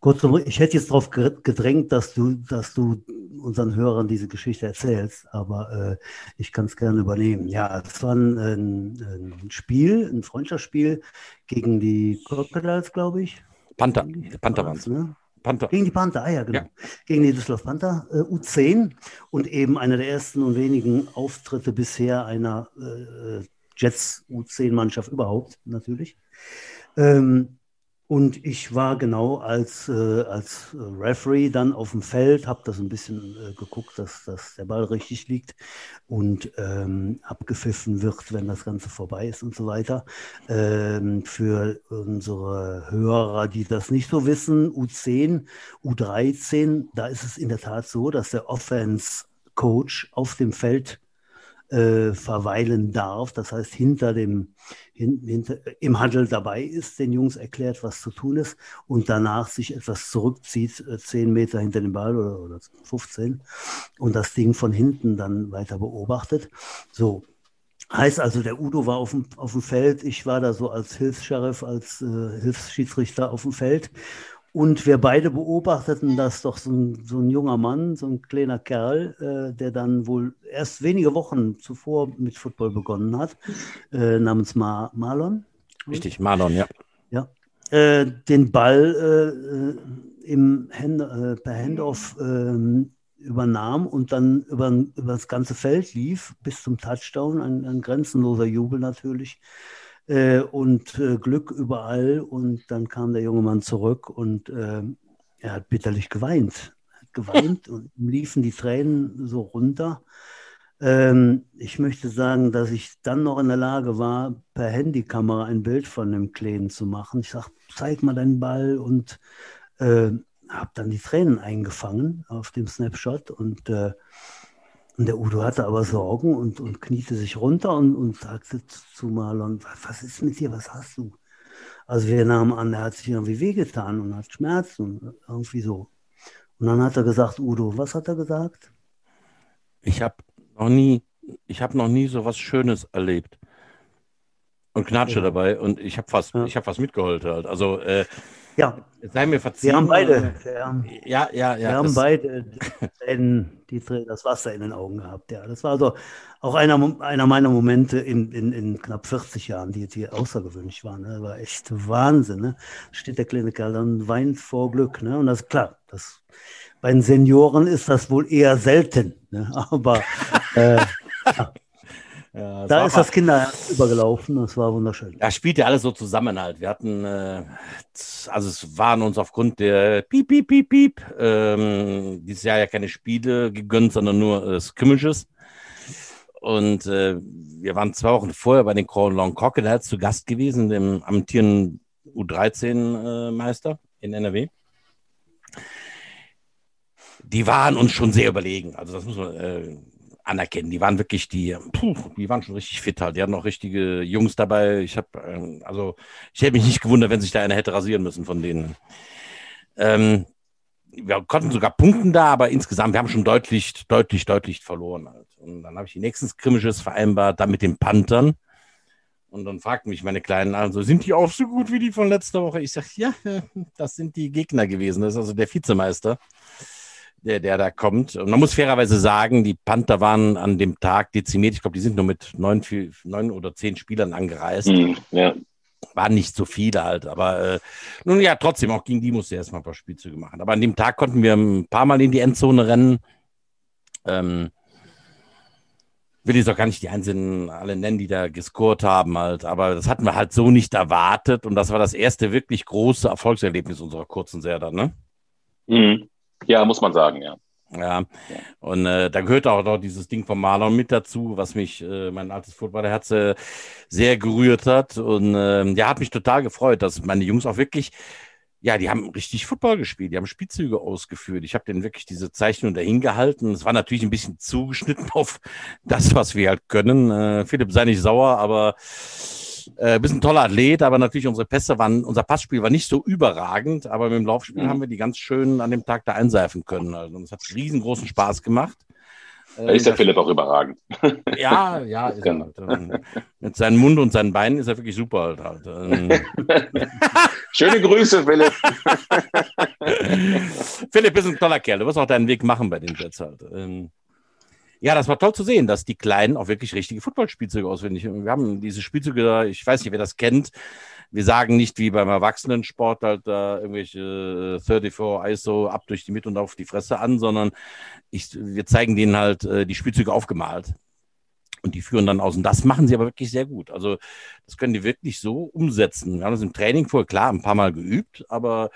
S1: kurzum, ich hätte jetzt darauf gedrängt, dass du, dass du unseren Hörern diese Geschichte erzählst, aber äh, ich kann es gerne übernehmen. Ja, es war ein, ein, Spiel, ein Freundschaftsspiel gegen die Crocodiles, glaube ich.
S2: Panther, Panther waren.
S1: Ne? Panther. Gegen die Panther, ah ja, genau. Ja. Gegen die Düsseldorf Panther äh, U10 und eben einer der ersten und wenigen Auftritte bisher einer äh, Jets U10-Mannschaft überhaupt, natürlich. Ähm, und ich war genau als, äh, als Referee dann auf dem Feld, habe das ein bisschen äh, geguckt, dass, dass der Ball richtig liegt und ähm, abgepfiffen wird, wenn das Ganze vorbei ist und so weiter. Ähm, für unsere Hörer, die das nicht so wissen, U10, U13, da ist es in der Tat so, dass der Offense Coach auf dem Feld äh, verweilen darf, das heißt hinter dem, hin, hinter, im Handel dabei ist, den Jungs erklärt, was zu tun ist und danach sich etwas zurückzieht, äh, zehn Meter hinter dem Ball oder, oder 15 und das Ding von hinten dann weiter beobachtet. So, Heißt also, der Udo war auf dem, auf dem Feld, ich war da so als Hilfs-Sheriff, als äh, Hilfsschiedsrichter auf dem Feld und wir beide beobachteten, dass doch so ein, so ein junger Mann, so ein kleiner Kerl, äh, der dann wohl erst wenige Wochen zuvor mit Football begonnen hat, äh, namens Mar Marlon.
S2: Richtig, Marlon, ja.
S1: Ja. Äh, den Ball äh, im Hand, äh, per Handoff ähm, übernahm und dann über, über das ganze Feld lief bis zum Touchdown, ein, ein grenzenloser Jubel natürlich äh, und äh, Glück überall. Und dann kam der junge Mann zurück und äh, er hat bitterlich geweint. Er hat geweint und ihm liefen die Tränen so runter. Ähm, ich möchte sagen, dass ich dann noch in der Lage war, per Handykamera ein Bild von dem Kleinen zu machen. Ich sage, zeig mal deinen Ball und äh, habe dann die Tränen eingefangen auf dem Snapshot und äh, und der Udo hatte aber Sorgen und, und kniete sich runter und, und sagte zu Marlon, was ist mit dir, was hast du? Also wir nahmen an, er hat sich irgendwie wehgetan und hat Schmerzen, irgendwie so. Und dann hat er gesagt, Udo, was hat er gesagt?
S2: Ich habe noch nie, ich habe noch nie so was Schönes erlebt. Und Knatsche ja. dabei und ich habe fast, ja. ich habe fast mitgeholt halt. Also äh,
S1: ja.
S2: Sei mir verziehen.
S1: Wir haben beide. Wir haben,
S2: ja, ja, ja.
S1: Wir haben beide die, die, das Wasser in den Augen gehabt. Ja, das war also auch einer, einer meiner Momente in, in, in knapp 40 Jahren, die, die außergewöhnlich waren. Ne? Das war echt Wahnsinn. Ne? Steht der kleine Kerl dann weint vor Glück. Ne? Und das ist klar, das, bei den Senioren ist das wohl eher selten. Ne? Aber äh, ja. Ja, da ist das Kinderherz übergelaufen, das war wunderschön.
S2: Ja, spielt ja alles so zusammen halt. Wir hatten, äh, also es waren uns aufgrund der Piep, Piep, Piep, Piep, ähm, dieses Jahr ja keine Spiele gegönnt, sondern nur äh, Scrimmages. Und äh, wir waren zwei Wochen vorher bei den Long Crocodiles zu Gast gewesen, dem amtierenden U13-Meister äh, in NRW. Die waren uns schon sehr überlegen. Also das muss man äh, anerkennen. Die waren wirklich die, puh, die waren schon richtig fit halt. Die hatten auch richtige Jungs dabei. Ich habe, ähm, also ich hätte mich nicht gewundert, wenn sich da einer hätte rasieren müssen von denen. Ähm, wir konnten sogar punkten da, aber insgesamt, wir haben schon deutlich, deutlich, deutlich verloren. Halt. Und dann habe ich die nächsten Skrimmisches vereinbart, dann mit den Panthern. Und dann fragten mich meine Kleinen also, sind die auch so gut wie die von letzter Woche? Ich sage, ja, das sind die Gegner gewesen. Das ist also der Vizemeister der, der da kommt. Und man muss fairerweise sagen, die Panther waren an dem Tag dezimiert. Ich glaube, die sind nur mit neun, neun oder zehn Spielern angereist. Mm, ja. waren nicht so viele halt, aber äh, nun ja, trotzdem, auch gegen die musste er erstmal ein paar Spielzüge machen. Aber an dem Tag konnten wir ein paar Mal in die Endzone rennen. Ähm, will jetzt auch gar nicht die Einzelnen alle nennen, die da gescored haben halt, aber das hatten wir halt so nicht erwartet und das war das erste wirklich große Erfolgserlebnis unserer kurzen Serie, ne?
S3: Mhm. Ja, muss man sagen, ja.
S2: Ja, und äh, da gehört auch noch dieses Ding von Marlon mit dazu, was mich, äh, mein altes Footballerherz, äh, sehr gerührt hat. Und äh, ja, hat mich total gefreut, dass meine Jungs auch wirklich, ja, die haben richtig Football gespielt, die haben Spielzüge ausgeführt. Ich habe denen wirklich diese Zeichnung dahin gehalten. Es war natürlich ein bisschen zugeschnitten auf das, was wir halt können. Äh, Philipp, sei nicht sauer, aber äh, bist ein toller Athlet, aber natürlich unsere Pässe waren, unser Passspiel war nicht so überragend, aber mit dem Laufspiel mhm. haben wir die ganz schön an dem Tag da einseifen können. Also es hat riesengroßen Spaß gemacht.
S3: Da ist der Philipp auch überragend.
S2: Ja, ja, ist er halt. Ähm, mit seinem Mund und seinen Beinen ist er wirklich super halt. halt. Ähm.
S3: Schöne Grüße, Philipp.
S2: Philipp ist ein toller Kerl. Du wirst auch deinen Weg machen bei den Jets halt. Ja, das war toll zu sehen, dass die Kleinen auch wirklich richtige Footballspielzüge auswendig. Wir haben diese Spielzüge da, ich weiß nicht, wer das kennt. Wir sagen nicht wie beim Erwachsenensport halt da irgendwelche 34 äh, ISO ab durch die Mitte und auf die Fresse an, sondern ich, wir zeigen denen halt äh, die Spielzüge aufgemalt. Und die führen dann aus. Und das machen sie aber wirklich sehr gut. Also das können die wirklich so umsetzen. Wir haben das im Training vorher klar ein paar Mal geübt, aber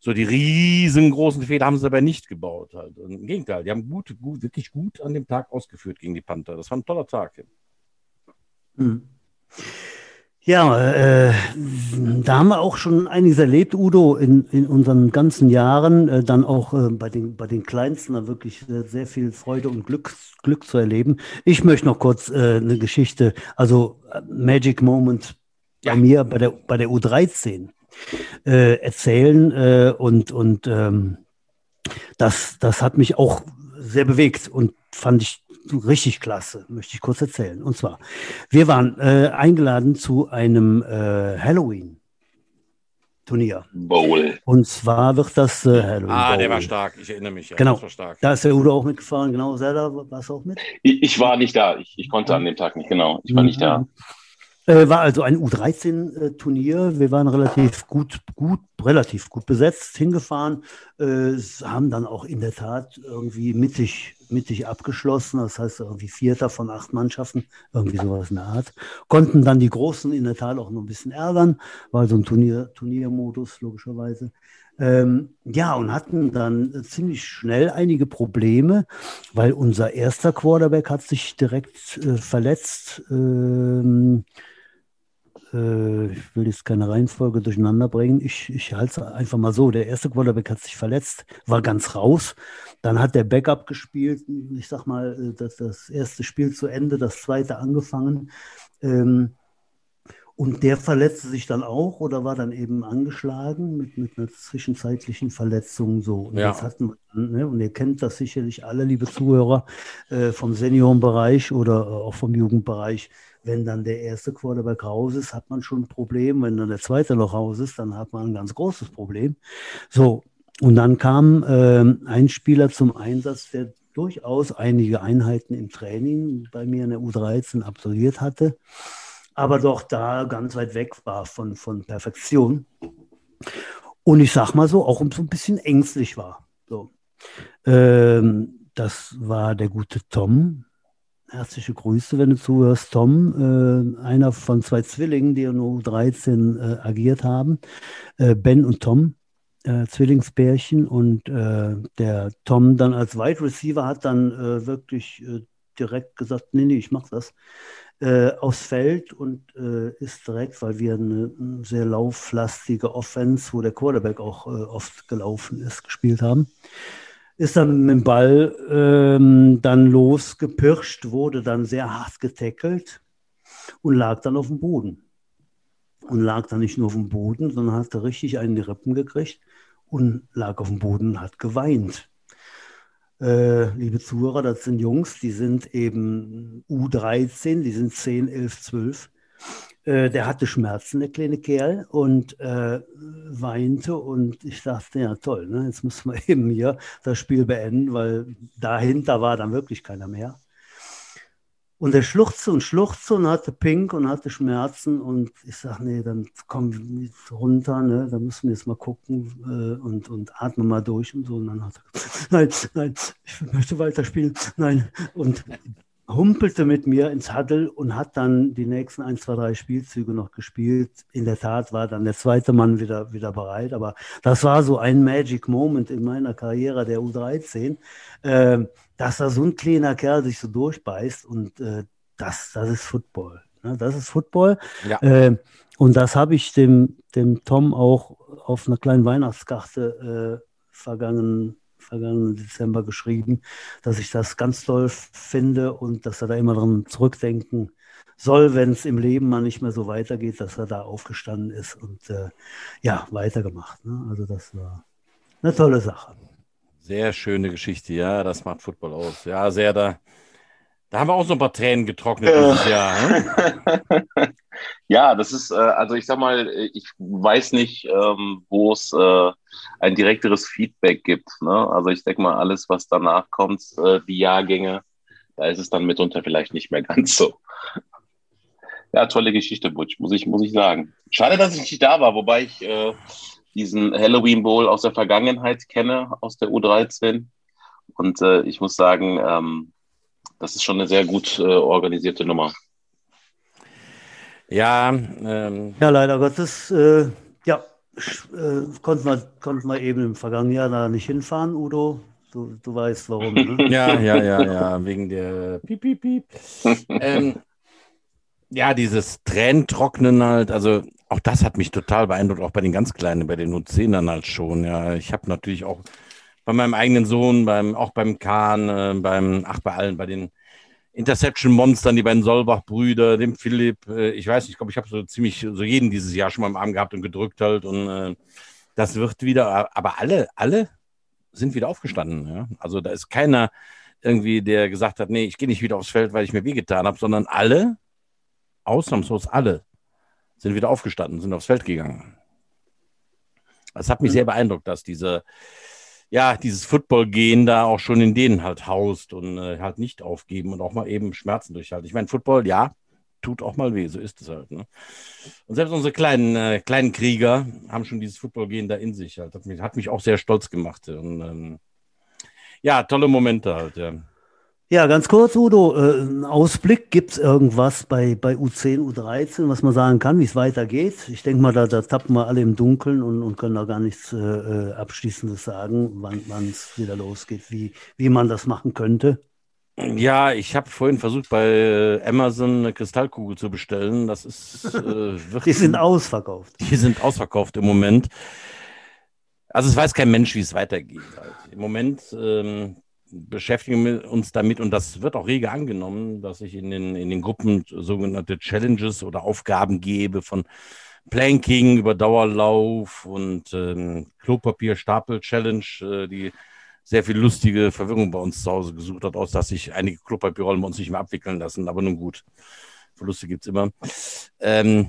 S2: so die riesengroßen Fehler haben sie dabei nicht gebaut. Halt. Im Gegenteil, die haben gut, gut, wirklich gut an dem Tag ausgeführt gegen die Panther. Das war ein toller Tag.
S1: Mhm. Ja, äh, da haben wir auch schon einiges erlebt, Udo, in, in unseren ganzen Jahren, äh, dann auch äh, bei, den, bei den Kleinsten da wirklich sehr, sehr viel Freude und Glück, Glück zu erleben. Ich möchte noch kurz äh, eine Geschichte, also äh, Magic Moment ja. bei mir bei der, bei der U13 äh, erzählen äh, und, und ähm, das, das hat mich auch sehr bewegt und fand ich richtig klasse, möchte ich kurz erzählen. Und zwar, wir waren äh, eingeladen zu einem äh, Halloween. Turnier.
S3: Bowl.
S1: Und zwar wird das äh, Halloween.
S2: Ah, Bowl. der war stark, ich erinnere mich.
S1: Ja, genau. Da ist der Udo auch mitgefahren, genau. Zelda, warst du auch mit?
S3: Ich, ich, war nicht da, ich, ich konnte an dem Tag nicht, genau. Ich war mhm. nicht da.
S1: Äh, war also ein U13-Turnier. Wir waren relativ gut, gut, relativ gut besetzt, hingefahren, äh, haben dann auch in der Tat irgendwie mittig, mittig abgeschlossen. Das heißt irgendwie Vierter von acht Mannschaften, irgendwie sowas in der Art. Konnten dann die Großen in der Tat auch noch ein bisschen ärgern, war so ein Turnier, Turniermodus logischerweise. Ähm, ja, und hatten dann ziemlich schnell einige Probleme, weil unser erster Quarterback hat sich direkt äh, verletzt. Ähm, äh, ich will jetzt keine Reihenfolge durcheinander bringen. Ich, ich halte es einfach mal so. Der erste Quarterback hat sich verletzt, war ganz raus. Dann hat der Backup gespielt. Ich sag mal, äh, das, das erste Spiel zu Ende, das zweite angefangen. Ähm, und der verletzte sich dann auch oder war dann eben angeschlagen mit, mit einer zwischenzeitlichen Verletzung. So. Und, ja. hatten wir, ne, und ihr kennt das sicherlich alle, liebe Zuhörer, äh, vom Seniorenbereich oder äh, auch vom Jugendbereich wenn dann der erste Quarterback raus ist, hat man schon ein Problem. Wenn dann der zweite noch raus ist, dann hat man ein ganz großes Problem. So, und dann kam äh, ein Spieler zum Einsatz, der durchaus einige Einheiten im Training bei mir in der U13 absolviert hatte, aber doch da ganz weit weg war von, von Perfektion. Und ich sag mal so, auch so ein bisschen ängstlich war. So. Ähm, das war der gute Tom, Herzliche Grüße, wenn du zuhörst, Tom, äh, einer von zwei Zwillingen, die in U13 äh, agiert haben, äh, Ben und Tom, äh, Zwillingspärchen. Und äh, der Tom dann als Wide Receiver hat dann äh, wirklich direkt gesagt, nee, nee, ich mach das, aufs Feld und ist direkt, weil wir eine sehr lauflastige Offense, wo der Quarterback auch oft gelaufen ist, gespielt haben ist dann mit dem Ball ähm, dann losgepirscht, wurde dann sehr hart getackelt und lag dann auf dem Boden. Und lag dann nicht nur auf dem Boden, sondern hatte richtig einen in die Rippen gekriegt und lag auf dem Boden und hat geweint. Äh, liebe Zuhörer, das sind Jungs, die sind eben U13, die sind 10, 11, 12 äh, der hatte Schmerzen, der kleine Kerl, und äh, weinte. Und ich dachte, ja, toll, ne? jetzt müssen wir eben hier das Spiel beenden, weil dahinter war dann wirklich keiner mehr. Und er schluchzte und schluchzte und hatte Pink und hatte Schmerzen. Und ich sage, nee, dann komm runter, ne? da müssen wir jetzt mal gucken äh, und, und atmen mal durch und so. Und dann hat er nein, nein, ich möchte weiterspielen, nein. Und humpelte mit mir ins Huddle und hat dann die nächsten ein, zwei, drei Spielzüge noch gespielt. In der Tat war dann der zweite Mann wieder, wieder bereit. Aber das war so ein Magic Moment in meiner Karriere der U13. Äh, dass da so ein kleiner Kerl sich so durchbeißt und äh, das, das ist Football. Ne? Das ist Football. Ja. Äh, und das habe ich dem, dem Tom auch auf einer kleinen Weihnachtskarte äh, vergangenen, vergangenen Dezember geschrieben, dass ich das ganz toll finde und dass er da immer dran zurückdenken soll, wenn es im Leben mal nicht mehr so weitergeht, dass er da aufgestanden ist und äh, ja, weitergemacht. Ne? Also das war eine tolle Sache.
S2: Sehr schöne Geschichte, ja, das macht Football aus. Ja, sehr da. Da haben wir auch so ein paar Tränen getrocknet dieses Jahr.
S3: Ne? ja, das ist, äh, also ich sag mal, ich weiß nicht, ähm, wo es äh, ein direkteres Feedback gibt. Ne? Also ich denke mal, alles, was danach kommt, äh, die Jahrgänge, da ist es dann mitunter vielleicht nicht mehr ganz so. Ja, tolle Geschichte, Butch, muss ich, muss ich sagen. Schade, dass ich nicht da war, wobei ich diesen Halloween Bowl aus der Vergangenheit kenne, aus der U13. Und äh, ich muss sagen, ähm, das ist schon eine sehr gut äh, organisierte Nummer.
S1: Ja, ähm, ja, leider Gottes, äh, ja, äh, konnten, wir, konnten wir eben im vergangenen Jahr da nicht hinfahren, Udo. Du, du weißt warum. Ne?
S2: ja, ja, ja, ja, wegen der Piep, Piep, Piep. ähm, ja, dieses Tränentrocknen halt, also auch das hat mich total beeindruckt, auch bei den ganz Kleinen, bei den U10ern halt schon. Ja, ich habe natürlich auch bei meinem eigenen Sohn, beim, auch beim Kahn, äh, beim, ach, bei allen, bei den Interception-Monstern, die beiden Solbach-Brüder, dem Philipp, äh, ich weiß nicht, ich glaube, ich habe so ziemlich so jeden dieses Jahr schon mal im Arm gehabt und gedrückt halt und äh, das wird wieder, aber alle, alle sind wieder aufgestanden. Ja? Also da ist keiner irgendwie, der gesagt hat, nee, ich gehe nicht wieder aufs Feld, weil ich mir wehgetan habe, sondern alle, ausnahmslos alle, sind wieder aufgestanden, sind aufs Feld gegangen. Das hat mich mhm. sehr beeindruckt, dass diese, ja, dieses Football-Gehen da auch schon in denen halt haust und äh, halt nicht aufgeben und auch mal eben Schmerzen durchhalten. Ich meine, Football, ja, tut auch mal weh, so ist es halt. Ne? Und selbst unsere kleinen, äh, kleinen Krieger haben schon dieses Football-Gehen da in sich halt. Hat mich, hat mich auch sehr stolz gemacht. Und, ähm, ja, tolle Momente halt, ja.
S1: Ja, ganz kurz, Udo, äh, ein Ausblick, gibt es irgendwas bei, bei U10, U13, was man sagen kann, wie es weitergeht? Ich denke mal, da, da tappen wir alle im Dunkeln und, und können da gar nichts äh, äh Abschließendes sagen, wann es wieder losgeht, wie, wie man das machen könnte.
S2: Ja, ich habe vorhin versucht, bei äh, Amazon eine Kristallkugel zu bestellen. Das ist
S1: äh, Die sind ausverkauft.
S2: Die sind ausverkauft im Moment. Also es weiß kein Mensch, wie es weitergeht. Halt. Im Moment ähm, beschäftigen wir uns damit und das wird auch rege angenommen, dass ich in den, in den Gruppen sogenannte Challenges oder Aufgaben gebe von Planking über Dauerlauf und ähm, Klopapierstapel-Challenge, äh, die sehr viel lustige Verwirrung bei uns zu Hause gesucht hat, aus dass sich einige Klopapierrollen bei uns nicht mehr abwickeln lassen. Aber nun gut, Verluste gibt es immer. Ähm,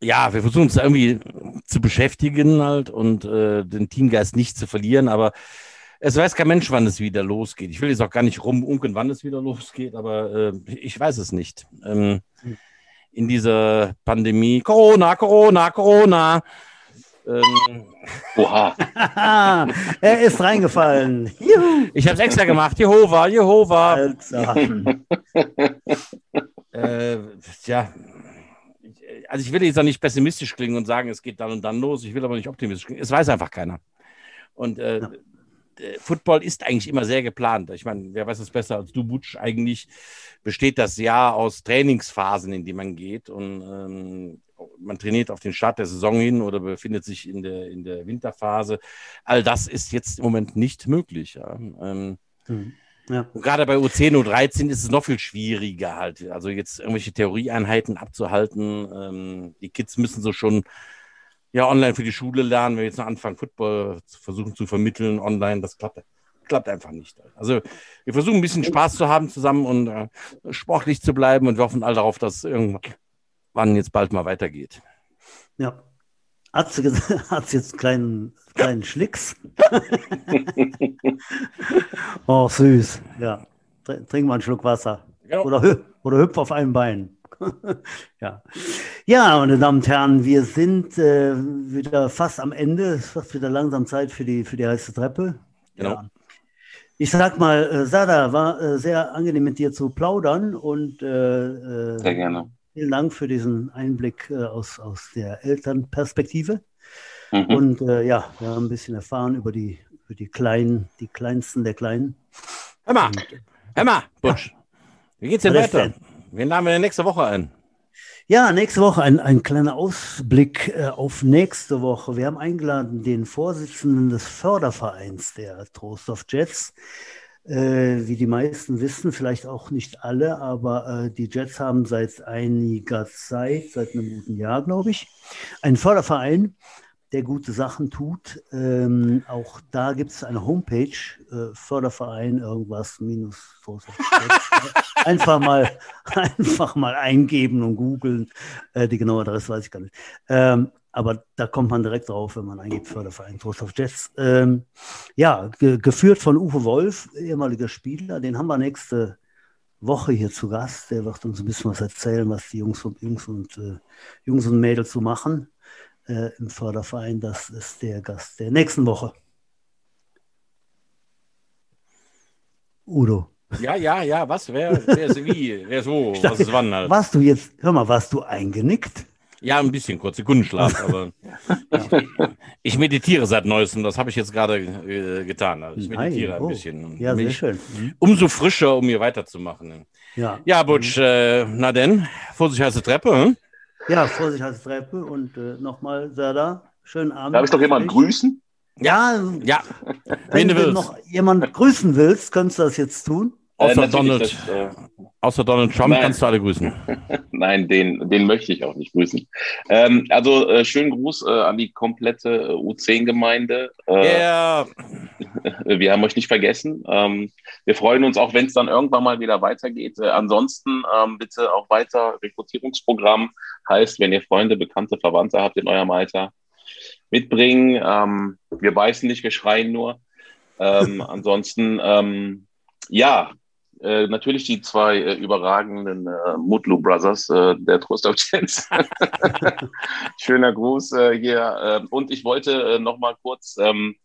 S2: ja, wir versuchen uns irgendwie zu beschäftigen halt und äh, den Teamgeist nicht zu verlieren, aber es weiß kein Mensch, wann es wieder losgeht. Ich will jetzt auch gar nicht rumunken, wann es wieder losgeht, aber äh, ich weiß es nicht. Ähm, in dieser Pandemie, Corona, Corona, Corona.
S1: Ähm, Oha. er ist reingefallen.
S2: Juhu. Ich habe es extra gemacht. Jehova, Jehova. äh, ja, also ich will jetzt auch nicht pessimistisch klingen und sagen, es geht dann und dann los. Ich will aber nicht optimistisch klingen. Es weiß einfach keiner. Und äh, ja. Äh, Football ist eigentlich immer sehr geplant. Ich meine, wer weiß es besser als du, Butsch? Eigentlich besteht das Jahr aus Trainingsphasen, in die man geht und ähm, man trainiert auf den Start der Saison hin oder befindet sich in der, in der Winterphase. All das ist jetzt im Moment nicht möglich. Ja. Ähm, mhm. Ja. Und gerade bei U10, U13 ist es noch viel schwieriger halt. Also jetzt irgendwelche Theorieeinheiten abzuhalten. Ähm, die Kids müssen so schon ja online für die Schule lernen, wenn wir jetzt noch anfangen, Football zu versuchen zu vermitteln online, das klappt, klappt einfach nicht. Also wir versuchen ein bisschen Spaß zu haben zusammen und äh, sportlich zu bleiben und wir hoffen all darauf, dass irgendwann jetzt bald mal weitergeht.
S1: Ja. Hat sie, hat sie jetzt einen kleinen, kleinen Schlicks? oh, süß. Ja. Trink mal einen Schluck Wasser. Genau. Oder, Oder hüpf auf einem Bein. ja. ja, meine Damen und Herren, wir sind äh, wieder fast am Ende. Es wird wieder langsam Zeit für die, für die heiße Treppe.
S2: Genau. Ja.
S1: Ich sag mal, äh, Sada, war äh, sehr angenehm mit dir zu plaudern und äh,
S3: äh sehr gerne.
S1: Vielen Dank für diesen Einblick äh, aus, aus der Elternperspektive. Mhm. Und äh, ja, wir haben ein bisschen erfahren über die, über die Kleinen, die Kleinsten der Kleinen.
S2: Hör mal, hör mal, Butsch. Ja. Wie geht's denn weiter? Wen laden wir denn nächste Woche ein?
S1: Ja, nächste Woche ein, ein kleiner Ausblick äh, auf nächste Woche. Wir haben eingeladen den Vorsitzenden des Fördervereins der Trostorf Jets. Äh, wie die meisten wissen, vielleicht auch nicht alle, aber äh, die Jets haben seit einiger Zeit, seit einem guten Jahr, glaube ich, einen Förderverein, der gute Sachen tut. Ähm, auch da gibt es eine Homepage, äh, Förderverein, irgendwas, minus. einfach mal, einfach mal eingeben und googeln. Äh, die genaue Adresse weiß ich gar nicht. Ähm, aber da kommt man direkt drauf, wenn man eingibt Förderverein Trost auf Jets. Ähm, ja, ge geführt von Uwe Wolf, ehemaliger Spieler. Den haben wir nächste Woche hier zu Gast. Der wird uns ein bisschen was erzählen, was die Jungs und, Jungs und, äh, Jungs und Mädels so machen äh, im Förderverein. Das ist der Gast der nächsten Woche. Udo.
S2: Ja, ja, ja, was? Wer, wer ist wie? Wer ist wo?
S1: was ist wann? Halt? Warst du jetzt, hör mal, warst du eingenickt?
S2: Ja, ein bisschen kurz, Sekundenschlaf, aber ich, ich, meditiere seit neuestem, das habe ich jetzt gerade äh, getan. Also ich meditiere Nein, oh. ein bisschen.
S1: Ja, sehr schön.
S2: Mhm. Umso frischer, um hier weiterzumachen. Ja, ja Butsch, äh, na denn, Vorsicht heiße Treppe. Hm?
S1: Ja, Vorsicht heiße Treppe und äh, nochmal, Serda, schönen Abend.
S3: Darf ich doch jemanden grüßen?
S1: Ja, ja. Wenn du noch jemanden grüßen willst, könntest du das jetzt tun.
S2: Außer, äh, Donald, das, äh, außer Donald Trump nein. kannst du alle grüßen.
S3: nein, den, den möchte ich auch nicht grüßen. Ähm, also äh, schönen Gruß äh, an die komplette äh, U10-Gemeinde.
S2: Äh, yeah.
S3: Wir haben euch nicht vergessen. Ähm, wir freuen uns auch, wenn es dann irgendwann mal wieder weitergeht. Äh, ansonsten ähm, bitte auch weiter Rekrutierungsprogramm. Heißt, wenn ihr Freunde, Bekannte, Verwandte habt in eurem Alter, mitbringen. Ähm, wir beißen nicht, wir schreien nur. Ähm, ansonsten, ähm, ja, äh, natürlich die zwei äh, überragenden äh, Mutlu Brothers äh, der Trost of Chance. Schöner Gruß äh, hier. Ähm, und ich wollte äh, noch mal kurz, ähm,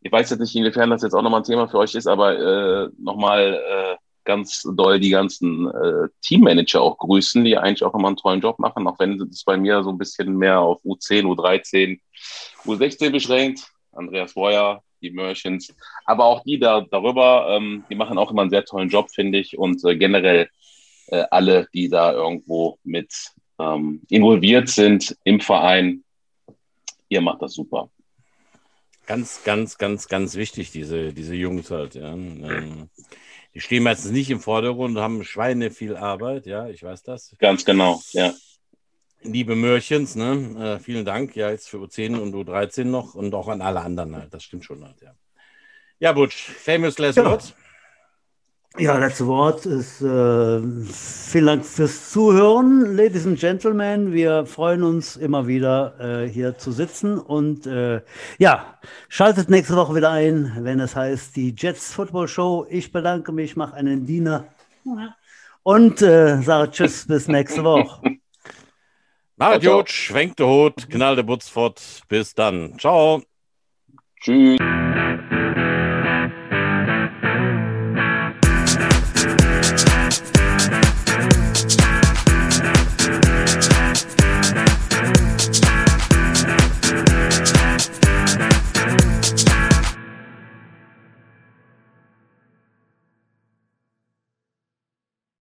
S3: ich weiß jetzt nicht, inwiefern das jetzt auch nochmal ein Thema für euch ist, aber äh, noch mal äh, ganz doll die ganzen äh, Teammanager auch grüßen, die eigentlich auch immer einen tollen Job machen, auch wenn es bei mir so ein bisschen mehr auf U10, U13, U16 beschränkt. Andreas Boyer, die Merchants, aber auch die da darüber, ähm, die machen auch immer einen sehr tollen Job, finde ich. Und äh, generell äh, alle, die da irgendwo mit ähm, involviert sind im Verein, ihr macht das super.
S2: Ganz, ganz, ganz, ganz wichtig, diese, diese Jungs halt. Ja. Ähm, die stehen meistens nicht im Vordergrund, haben Schweine viel Arbeit, ja, ich weiß das.
S3: Ganz genau, ja.
S2: Liebe Mörchens, ne? Äh, vielen Dank ja jetzt für U10 und U13 noch und auch an alle anderen halt. Das stimmt schon halt, ja. Ja, Butch, famous last ja. words.
S1: Ja, letzte Wort ist äh, vielen Dank fürs Zuhören, Ladies and Gentlemen. Wir freuen uns immer wieder äh, hier zu sitzen und äh, ja, schaltet nächste Woche wieder ein, wenn es heißt die Jets Football Show. Ich bedanke mich, mache einen Diener und äh, sage Tschüss bis nächste Woche.
S2: Macht gut, schwenkt der Hut, knallt der Butz fort. Bis dann. Ciao.
S3: Tschüss.